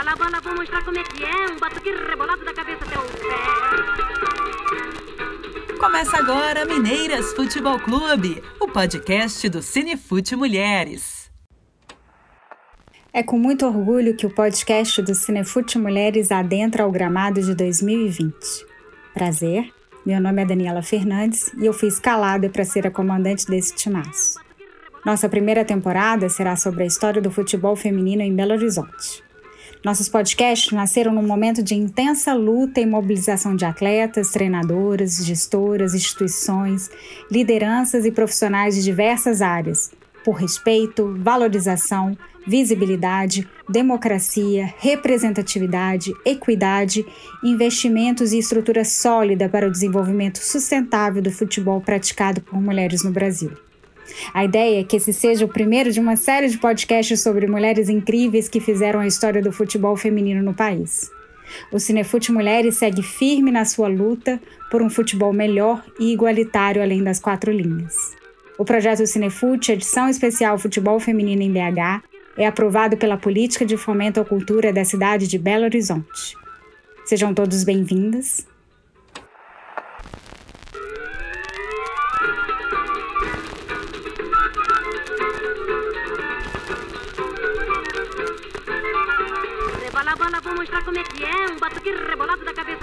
Rebola a bola, vou mostrar como é que é. Um batuque rebolado da cabeça até o pé. Começa agora Mineiras Futebol Clube, o podcast do Cinefute Mulheres. É com muito orgulho que o podcast do Cinefute Mulheres adentra ao gramado de 2020. Prazer, meu nome é Daniela Fernandes e eu fui escalada para ser a comandante desse timaço. Nossa primeira temporada será sobre a história do futebol feminino em Belo Horizonte. Nossos podcasts nasceram num momento de intensa luta e mobilização de atletas, treinadoras, gestoras, instituições, lideranças e profissionais de diversas áreas, por respeito, valorização, visibilidade, democracia, representatividade, equidade, investimentos e estrutura sólida para o desenvolvimento sustentável do futebol praticado por mulheres no Brasil. A ideia é que esse seja o primeiro de uma série de podcasts sobre mulheres incríveis que fizeram a história do futebol feminino no país. O Cinefute Mulheres segue firme na sua luta por um futebol melhor e igualitário além das quatro linhas. O projeto Cinefute, edição especial Futebol Feminino em BH, é aprovado pela Política de Fomento à Cultura da cidade de Belo Horizonte. Sejam todos bem-vindas Rebola a bola, vou mostrar como é que é. Um batuque rebolado da cabeça.